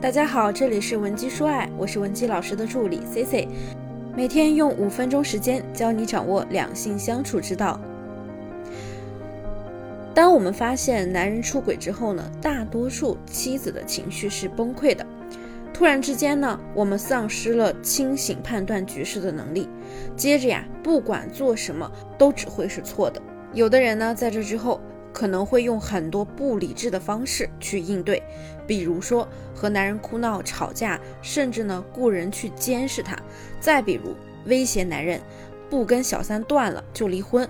大家好，这里是文姬说爱，我是文姬老师的助理 C C，每天用五分钟时间教你掌握两性相处之道。当我们发现男人出轨之后呢，大多数妻子的情绪是崩溃的。突然之间呢，我们丧失了清醒判断局势的能力，接着呀，不管做什么都只会是错的。有的人呢，在这之后。可能会用很多不理智的方式去应对，比如说和男人哭闹、吵架，甚至呢雇人去监视他；再比如威胁男人，不跟小三断了就离婚。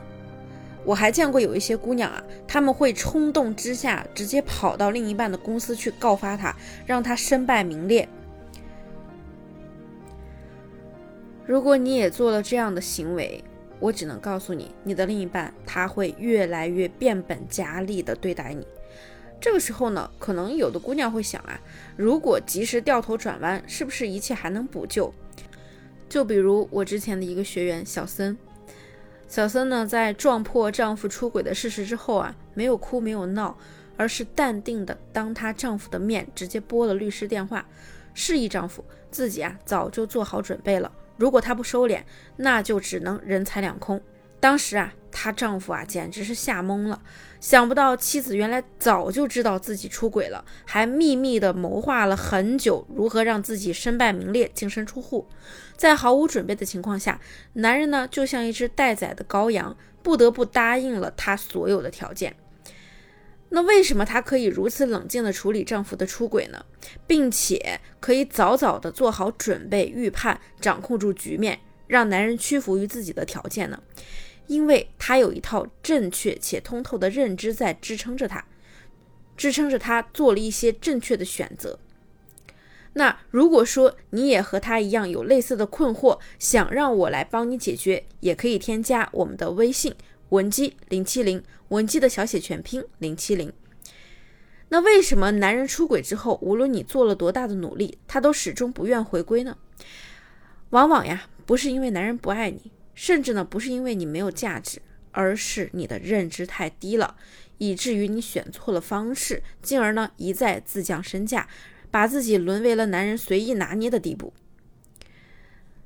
我还见过有一些姑娘啊，他们会冲动之下直接跑到另一半的公司去告发他，让他身败名裂。如果你也做了这样的行为，我只能告诉你，你的另一半他会越来越变本加厉的对待你。这个时候呢，可能有的姑娘会想啊，如果及时掉头转弯，是不是一切还能补救？就比如我之前的一个学员小森，小森呢在撞破丈夫出轨的事实之后啊，没有哭没有闹，而是淡定的当她丈夫的面直接拨了律师电话，示意丈夫自己啊早就做好准备了。如果她不收敛，那就只能人财两空。当时啊，她丈夫啊简直是吓懵了，想不到妻子原来早就知道自己出轨了，还秘密的谋划了很久，如何让自己身败名裂、净身出户。在毫无准备的情况下，男人呢就像一只待宰的羔羊，不得不答应了她所有的条件。那为什么她可以如此冷静地处理丈夫的出轨呢？并且可以早早地做好准备、预判、掌控住局面，让男人屈服于自己的条件呢？因为她有一套正确且通透的认知在支撑着她，支撑着她做了一些正确的选择。那如果说你也和她一样有类似的困惑，想让我来帮你解决，也可以添加我们的微信。文姬零七零，文姬的小写全拼零七零。那为什么男人出轨之后，无论你做了多大的努力，他都始终不愿回归呢？往往呀，不是因为男人不爱你，甚至呢，不是因为你没有价值，而是你的认知太低了，以至于你选错了方式，进而呢，一再自降身价，把自己沦为了男人随意拿捏的地步。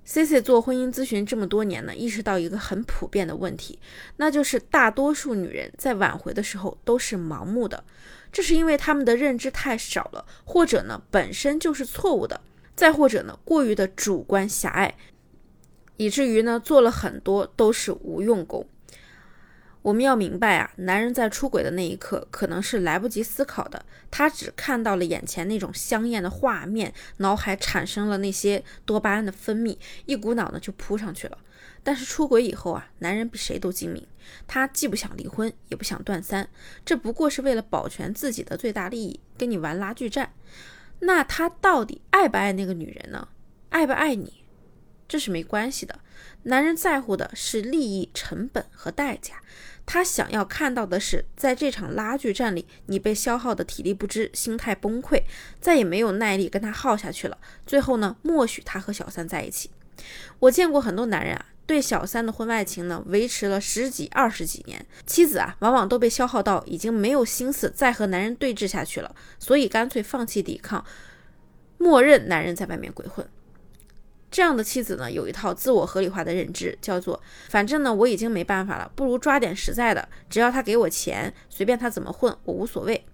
C C 做婚姻咨询这么多年呢，意识到一个很普遍的问题，那就是大多数女人在挽回的时候都是盲目的，这是因为她们的认知太少了，或者呢本身就是错误的，再或者呢过于的主观狭隘，以至于呢做了很多都是无用功。我们要明白啊，男人在出轨的那一刻，可能是来不及思考的，他只看到了眼前那种香艳的画面，脑海产生了那些多巴胺的分泌，一股脑呢就扑上去了。但是出轨以后啊，男人比谁都精明，他既不想离婚，也不想断三，这不过是为了保全自己的最大利益，跟你玩拉锯战。那他到底爱不爱那个女人呢？爱不爱你？这是没关系的。男人在乎的是利益、成本和代价。他想要看到的是，在这场拉锯战里，你被消耗的体力不支，心态崩溃，再也没有耐力跟他耗下去了。最后呢，默许他和小三在一起。我见过很多男人啊，对小三的婚外情呢，维持了十几、二十几年，妻子啊，往往都被消耗到已经没有心思再和男人对峙下去了，所以干脆放弃抵抗，默认男人在外面鬼混。这样的妻子呢，有一套自我合理化的认知，叫做反正呢我已经没办法了，不如抓点实在的，只要他给我钱，随便他怎么混，我无所谓。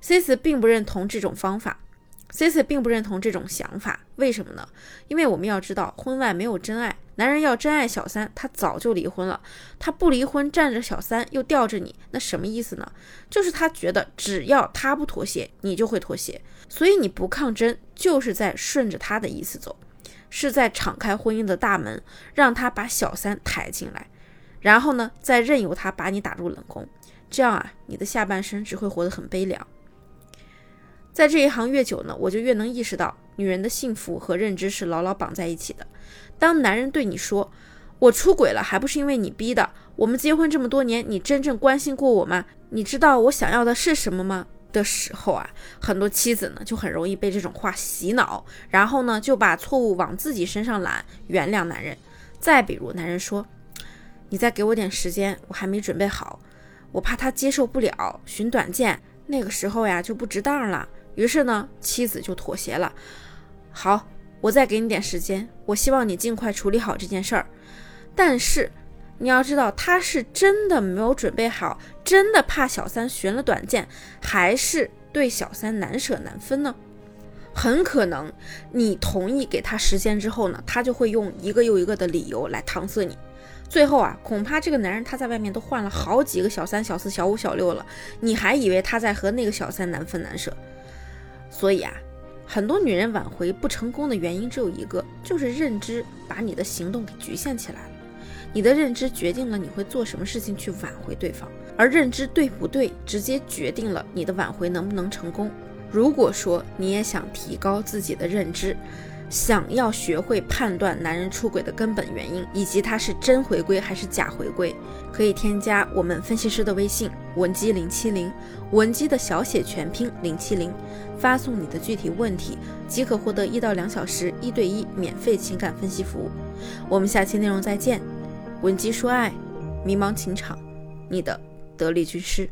c c 并不认同这种方法 c c 并不认同这种想法，为什么呢？因为我们要知道，婚外没有真爱，男人要真爱小三，他早就离婚了，他不离婚，占着小三又吊着你，那什么意思呢？就是他觉得只要他不妥协，你就会妥协，所以你不抗争，就是在顺着他的意思走。是在敞开婚姻的大门，让他把小三抬进来，然后呢，再任由他把你打入冷宫。这样啊，你的下半生只会活得很悲凉。在这一行越久呢，我就越能意识到，女人的幸福和认知是牢牢绑在一起的。当男人对你说“我出轨了，还不是因为你逼的”，我们结婚这么多年，你真正关心过我吗？你知道我想要的是什么吗？的时候啊，很多妻子呢就很容易被这种话洗脑，然后呢就把错误往自己身上揽，原谅男人。再比如，男人说：“你再给我点时间，我还没准备好，我怕他接受不了，寻短见，那个时候呀就不值当了。”于是呢，妻子就妥协了。好，我再给你点时间，我希望你尽快处理好这件事儿。但是你要知道，他是真的没有准备好，真的怕小三寻了短见，还是对小三难舍难分呢？很可能你同意给他时间之后呢，他就会用一个又一个的理由来搪塞你。最后啊，恐怕这个男人他在外面都换了好几个小三、小四、小五、小六了，你还以为他在和那个小三难分难舍？所以啊，很多女人挽回不成功的原因只有一个，就是认知把你的行动给局限起来了。你的认知决定了你会做什么事情去挽回对方，而认知对不对，直接决定了你的挽回能不能成功。如果说你也想提高自己的认知，想要学会判断男人出轨的根本原因，以及他是真回归还是假回归，可以添加我们分析师的微信文姬零七零，文姬的小写全拼零七零，发送你的具体问题，即可获得一到两小时一对一免费情感分析服务。我们下期内容再见，闻鸡说爱，迷茫情场，你的得力军师。